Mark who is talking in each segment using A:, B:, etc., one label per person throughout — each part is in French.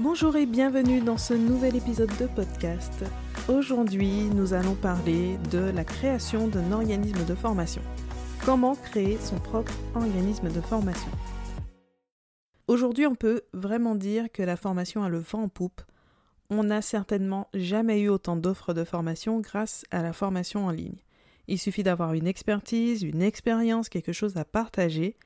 A: Bonjour et bienvenue dans ce nouvel épisode de podcast. Aujourd'hui, nous allons parler de la création d'un organisme de formation. Comment créer son propre organisme de formation? Aujourd'hui, on peut vraiment dire que la formation a le vent en poupe. On n'a certainement jamais eu autant d'offres de formation grâce à la formation en ligne. Il suffit d'avoir une expertise, une expérience, quelque chose à partager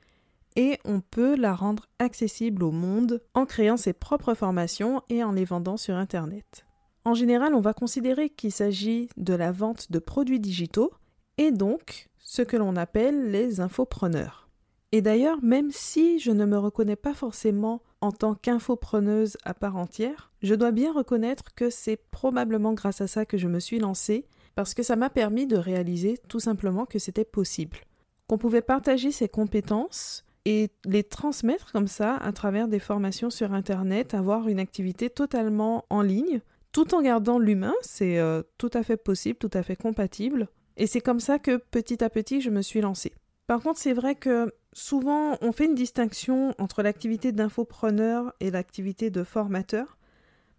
A: et on peut la rendre accessible au monde en créant ses propres formations et en les vendant sur Internet. En général, on va considérer qu'il s'agit de la vente de produits digitaux et donc ce que l'on appelle les infopreneurs. Et d'ailleurs, même si je ne me reconnais pas forcément en tant qu'infopreneuse à part entière, je dois bien reconnaître que c'est probablement grâce à ça que je me suis lancée, parce que ça m'a permis de réaliser tout simplement que c'était possible, qu'on pouvait partager ses compétences et les transmettre comme ça à travers des formations sur Internet, avoir une activité totalement en ligne, tout en gardant l'humain, c'est euh, tout à fait possible, tout à fait compatible. Et c'est comme ça que petit à petit je me suis lancée. Par contre, c'est vrai que souvent on fait une distinction entre l'activité d'infopreneur et l'activité de formateur,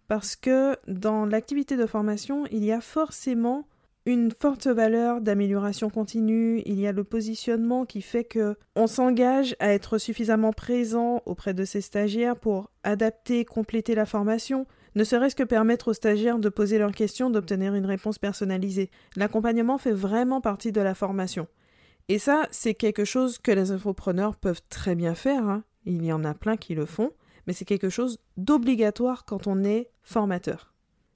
A: parce que dans l'activité de formation, il y a forcément une forte valeur d'amélioration continue, il y a le positionnement qui fait que on s'engage à être suffisamment présent auprès de ses stagiaires pour adapter, compléter la formation, ne serait-ce que permettre aux stagiaires de poser leurs questions, d'obtenir une réponse personnalisée. L'accompagnement fait vraiment partie de la formation. Et ça, c'est quelque chose que les infopreneurs peuvent très bien faire, hein. il y en a plein qui le font, mais c'est quelque chose d'obligatoire quand on est formateur.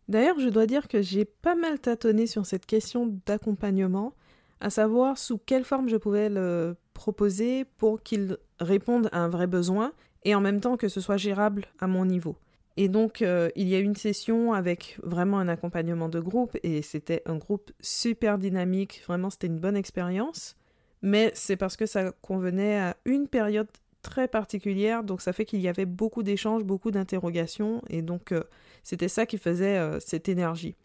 A: D'ailleurs, je dois dire que j'ai pas mal tâtonné sur cette question d'accompagnement, à savoir sous quelle forme je pouvais le proposer pour qu'il réponde à un vrai besoin et en même temps que ce soit gérable à mon niveau. Et donc, euh, il y a une session avec vraiment un accompagnement de groupe et c'était un groupe super dynamique, vraiment c'était une bonne expérience. Mais c'est parce que ça convenait à une période très particulière, donc ça fait qu'il y avait beaucoup d'échanges, beaucoup d'interrogations, et donc euh, c'était ça qui faisait euh, cette énergie.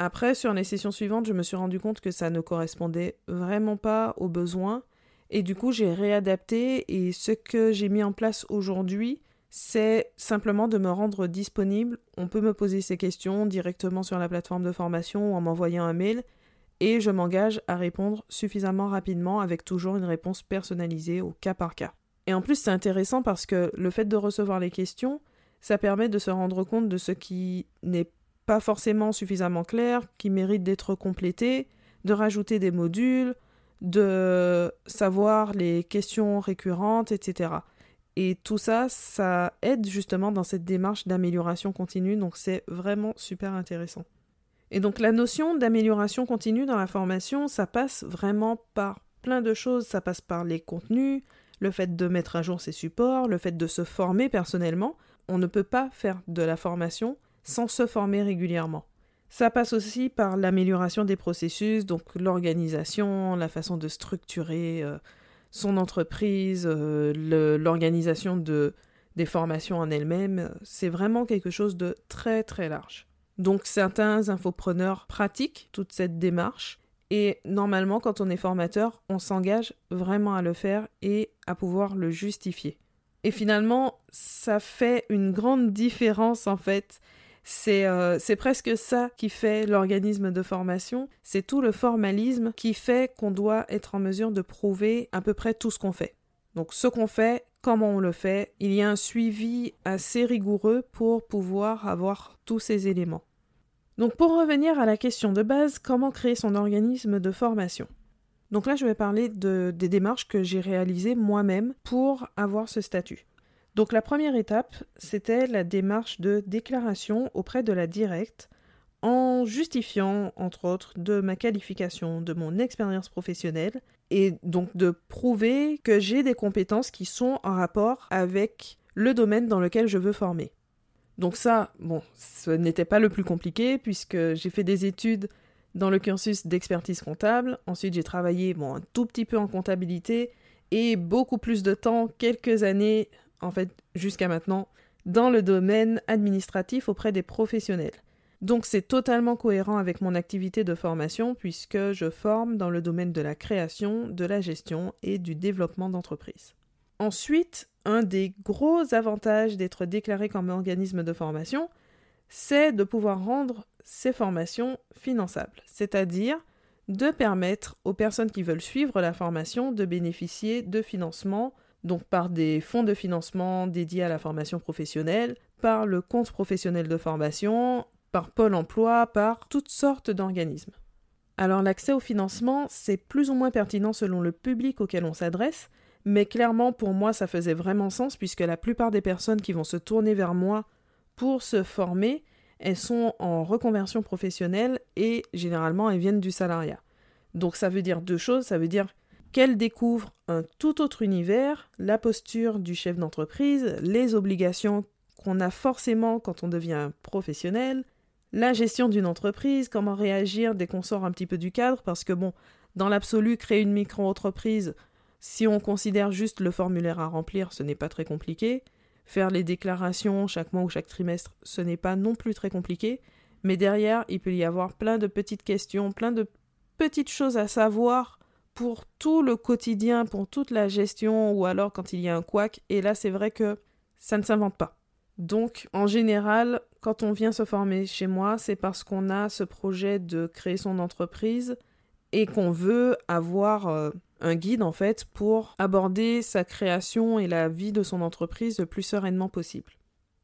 A: Après, sur les sessions suivantes, je me suis rendu compte que ça ne correspondait vraiment pas aux besoins, et du coup j'ai réadapté, et ce que j'ai mis en place aujourd'hui, c'est simplement de me rendre disponible. On peut me poser ces questions directement sur la plateforme de formation ou en m'envoyant un mail, et je m'engage à répondre suffisamment rapidement avec toujours une réponse personnalisée au cas par cas. Et en plus, c'est intéressant parce que le fait de recevoir les questions, ça permet de se rendre compte de ce qui n'est pas forcément suffisamment clair, qui mérite d'être complété, de rajouter des modules, de savoir les questions récurrentes, etc. Et tout ça, ça aide justement dans cette démarche d'amélioration continue, donc c'est vraiment super intéressant. Et donc la notion d'amélioration continue dans la formation, ça passe vraiment par plein de choses, ça passe par les contenus, le fait de mettre à jour ses supports, le fait de se former personnellement. On ne peut pas faire de la formation sans se former régulièrement. Ça passe aussi par l'amélioration des processus, donc l'organisation, la façon de structurer euh, son entreprise, euh, l'organisation de, des formations en elles-mêmes. C'est vraiment quelque chose de très très large. Donc certains infopreneurs pratiquent toute cette démarche et normalement, quand on est formateur, on s'engage vraiment à le faire et à pouvoir le justifier. Et finalement, ça fait une grande différence en fait. C'est euh, presque ça qui fait l'organisme de formation. C'est tout le formalisme qui fait qu'on doit être en mesure de prouver à peu près tout ce qu'on fait. Donc ce qu'on fait, comment on le fait, il y a un suivi assez rigoureux pour pouvoir avoir tous ces éléments. Donc pour revenir à la question de base, comment créer son organisme de formation? Donc là, je vais parler de, des démarches que j'ai réalisées moi-même pour avoir ce statut. Donc la première étape, c'était la démarche de déclaration auprès de la directe en justifiant, entre autres, de ma qualification, de mon expérience professionnelle, et donc de prouver que j'ai des compétences qui sont en rapport avec le domaine dans lequel je veux former. Donc ça, bon, ce n'était pas le plus compliqué puisque j'ai fait des études dans le cursus d'expertise comptable. Ensuite, j'ai travaillé bon, un tout petit peu en comptabilité et beaucoup plus de temps, quelques années, en fait, jusqu'à maintenant, dans le domaine administratif auprès des professionnels. Donc c'est totalement cohérent avec mon activité de formation puisque je forme dans le domaine de la création, de la gestion et du développement d'entreprise. Ensuite, un des gros avantages d'être déclaré comme organisme de formation, c'est de pouvoir rendre ces formations finançables, c'est-à-dire de permettre aux personnes qui veulent suivre la formation de bénéficier de financement, donc par des fonds de financement dédiés à la formation professionnelle, par le compte professionnel de formation, par Pôle Emploi, par toutes sortes d'organismes. Alors l'accès au financement, c'est plus ou moins pertinent selon le public auquel on s'adresse, mais clairement pour moi ça faisait vraiment sens puisque la plupart des personnes qui vont se tourner vers moi pour se former, elles sont en reconversion professionnelle et généralement elles viennent du salariat. Donc ça veut dire deux choses, ça veut dire qu'elles découvrent un tout autre univers, la posture du chef d'entreprise, les obligations qu'on a forcément quand on devient professionnel, la gestion d'une entreprise, comment réagir dès qu'on sort un petit peu du cadre, parce que bon, dans l'absolu, créer une micro-entreprise, si on considère juste le formulaire à remplir, ce n'est pas très compliqué. Faire les déclarations chaque mois ou chaque trimestre, ce n'est pas non plus très compliqué. Mais derrière, il peut y avoir plein de petites questions, plein de petites choses à savoir pour tout le quotidien, pour toute la gestion, ou alors quand il y a un couac. Et là, c'est vrai que ça ne s'invente pas. Donc, en général, quand on vient se former chez moi, c'est parce qu'on a ce projet de créer son entreprise et qu'on veut avoir euh, un guide en fait pour aborder sa création et la vie de son entreprise le plus sereinement possible.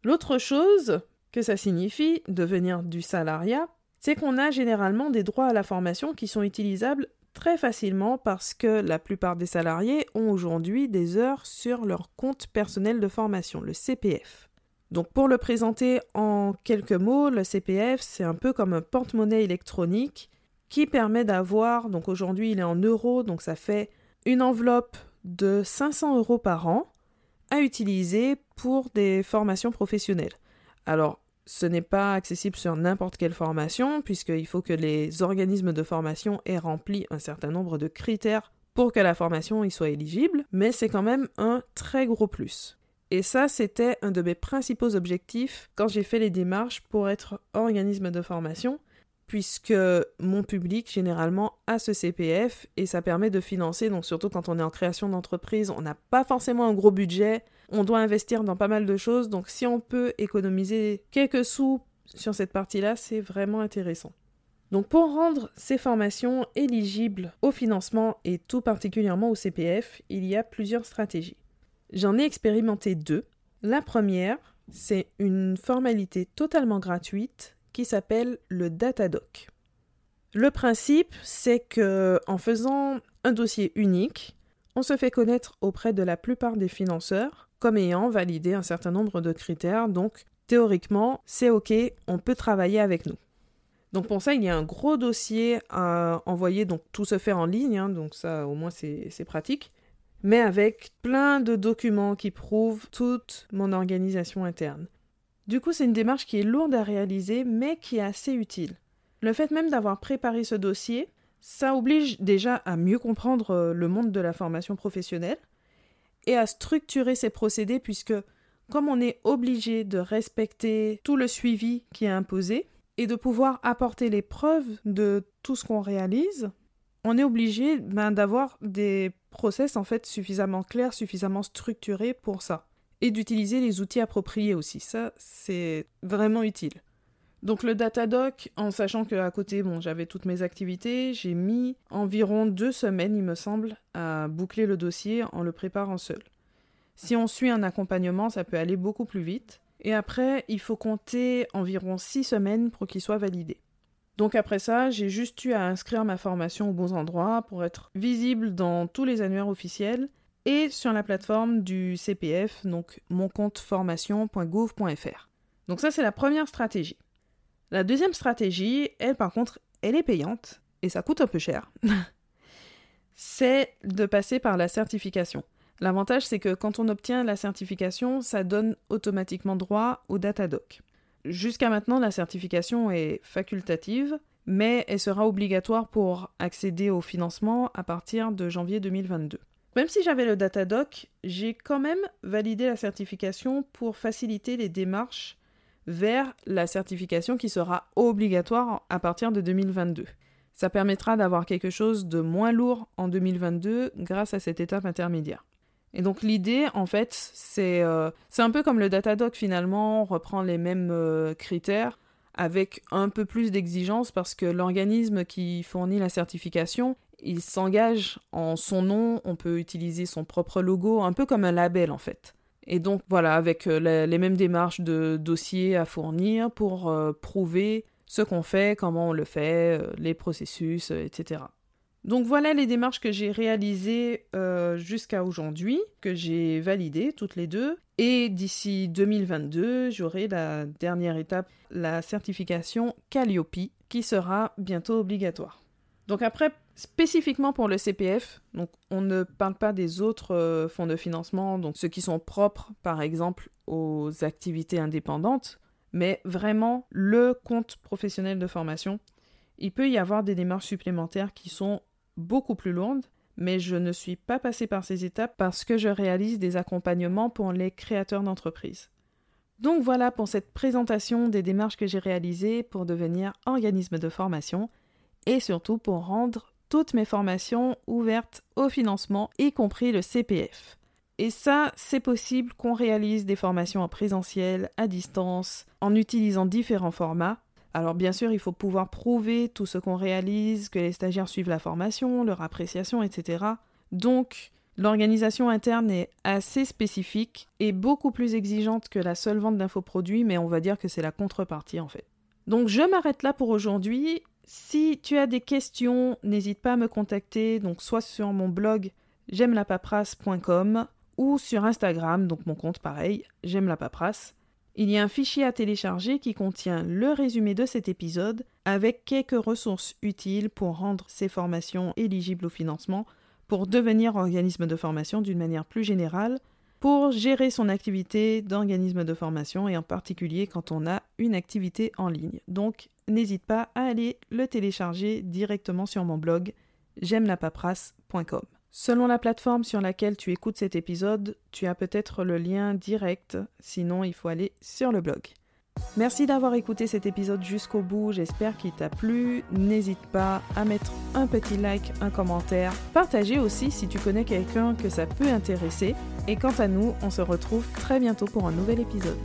A: L'autre chose que ça signifie, devenir du salariat, c'est qu'on a généralement des droits à la formation qui sont utilisables très facilement parce que la plupart des salariés ont aujourd'hui des heures sur leur compte personnel de formation, le CPF. Donc pour le présenter en quelques mots, le CPF, c'est un peu comme un porte-monnaie électronique qui permet d'avoir, donc aujourd'hui il est en euros, donc ça fait une enveloppe de 500 euros par an à utiliser pour des formations professionnelles. Alors, ce n'est pas accessible sur n'importe quelle formation, puisqu'il faut que les organismes de formation aient rempli un certain nombre de critères pour que la formation y soit éligible, mais c'est quand même un très gros plus. Et ça, c'était un de mes principaux objectifs quand j'ai fait les démarches pour être organisme de formation, puisque mon public généralement a ce CPF et ça permet de financer, donc surtout quand on est en création d'entreprise, on n'a pas forcément un gros budget, on doit investir dans pas mal de choses, donc si on peut économiser quelques sous sur cette partie-là, c'est vraiment intéressant. Donc pour rendre ces formations éligibles au financement et tout particulièrement au CPF, il y a plusieurs stratégies. J'en ai expérimenté deux. La première, c'est une formalité totalement gratuite qui s'appelle le Datadoc. Le principe, c'est que en faisant un dossier unique, on se fait connaître auprès de la plupart des financeurs comme ayant validé un certain nombre de critères, donc théoriquement, c'est OK, on peut travailler avec nous. Donc pour ça, il y a un gros dossier à envoyer, donc tout se fait en ligne, hein, donc ça au moins c'est pratique mais avec plein de documents qui prouvent toute mon organisation interne. Du coup, c'est une démarche qui est lourde à réaliser, mais qui est assez utile. Le fait même d'avoir préparé ce dossier, ça oblige déjà à mieux comprendre euh, le monde de la formation professionnelle et à structurer ses procédés puisque comme on est obligé de respecter tout le suivi qui est imposé et de pouvoir apporter les preuves de tout ce qu'on réalise, on est obligé ben, d'avoir des process en fait suffisamment clairs, suffisamment structurés pour ça. Et d'utiliser les outils appropriés aussi. Ça, c'est vraiment utile. Donc le Datadoc, en sachant qu'à côté, bon, j'avais toutes mes activités, j'ai mis environ deux semaines, il me semble, à boucler le dossier en le préparant seul. Si on suit un accompagnement, ça peut aller beaucoup plus vite. Et après, il faut compter environ six semaines pour qu'il soit validé. Donc après ça, j'ai juste eu à inscrire ma formation aux bons endroits pour être visible dans tous les annuaires officiels et sur la plateforme du CPF, donc moncompteformation.gouv.fr. Donc ça, c'est la première stratégie. La deuxième stratégie, elle par contre, elle est payante et ça coûte un peu cher. c'est de passer par la certification. L'avantage, c'est que quand on obtient la certification, ça donne automatiquement droit au Datadoc. Jusqu'à maintenant, la certification est facultative, mais elle sera obligatoire pour accéder au financement à partir de janvier 2022. Même si j'avais le Datadoc, j'ai quand même validé la certification pour faciliter les démarches vers la certification qui sera obligatoire à partir de 2022. Ça permettra d'avoir quelque chose de moins lourd en 2022 grâce à cette étape intermédiaire. Et donc l'idée, en fait, c'est euh, un peu comme le Datadog finalement, on reprend les mêmes euh, critères avec un peu plus d'exigence parce que l'organisme qui fournit la certification, il s'engage en son nom, on peut utiliser son propre logo, un peu comme un label en fait. Et donc voilà, avec euh, les, mêmes démarches de dossiers à fournir pour prouver ce qu'on fait, comment on le fait, les processus, etc. Donc voilà les démarches que j'ai réalisées euh, jusqu'à aujourd'hui, que j'ai validées toutes les deux. Et d'ici 2022, j'aurai la dernière étape, la certification Calliope, qui sera bientôt obligatoire. Donc après, spécifiquement pour le CPF, donc on ne parle pas des autres euh, fonds de financement, donc ceux qui sont propres par exemple aux activités indépendantes, mais vraiment le compte professionnel de formation. Il peut y avoir des démarches supplémentaires qui sont beaucoup plus lourde, mais je ne suis pas passée par ces étapes parce que je réalise des accompagnements pour les créateurs d'entreprises. Donc voilà pour cette présentation des démarches que j'ai réalisées pour devenir organisme de formation et surtout pour rendre toutes mes formations ouvertes au financement, y compris le CPF. Et ça, c'est possible qu'on réalise des formations en présentiel, à distance, en utilisant différents formats, alors bien sûr, il faut pouvoir prouver tout ce qu'on réalise, que les stagiaires suivent la formation, leur appréciation, etc. Donc, l'organisation interne est assez spécifique et beaucoup plus exigeante que la seule vente d'infoproduits, mais on va dire que c'est la contrepartie en fait. Donc je m'arrête là pour aujourd'hui. Si tu as des questions, n'hésite pas à me contacter, donc soit sur mon blog j'aime la paperasse.com ou sur Instagram, donc mon compte pareil, j'aime la paperasse. Il y a un fichier à télécharger qui contient le résumé de cet épisode avec quelques ressources utiles pour rendre ces formations éligibles au financement, pour devenir organisme de formation d'une manière plus générale, pour gérer son activité d'organisme de formation et en particulier quand on a une activité en ligne. Donc n'hésite pas à aller le télécharger directement sur mon blog j'aime la paperasse.com. Selon la plateforme sur laquelle tu écoutes cet épisode, tu as peut-être le lien direct, sinon il faut aller sur le blog. Merci d'avoir écouté cet épisode jusqu'au bout, j'espère qu'il t'a plu. N'hésite pas à mettre un petit like, un commentaire, partager aussi si tu connais quelqu'un que ça peut intéresser. Et quant à nous, on se retrouve très bientôt pour un nouvel épisode.